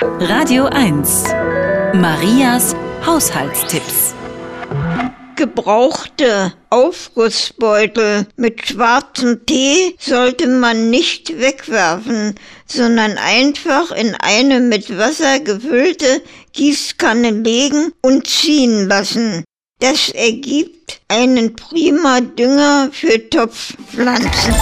Radio 1. Marias Haushaltstipps. Gebrauchte Aufgussbeutel mit schwarzem Tee sollte man nicht wegwerfen, sondern einfach in eine mit Wasser gefüllte Gießkanne legen und ziehen lassen. Das ergibt einen prima Dünger für Topfpflanzen.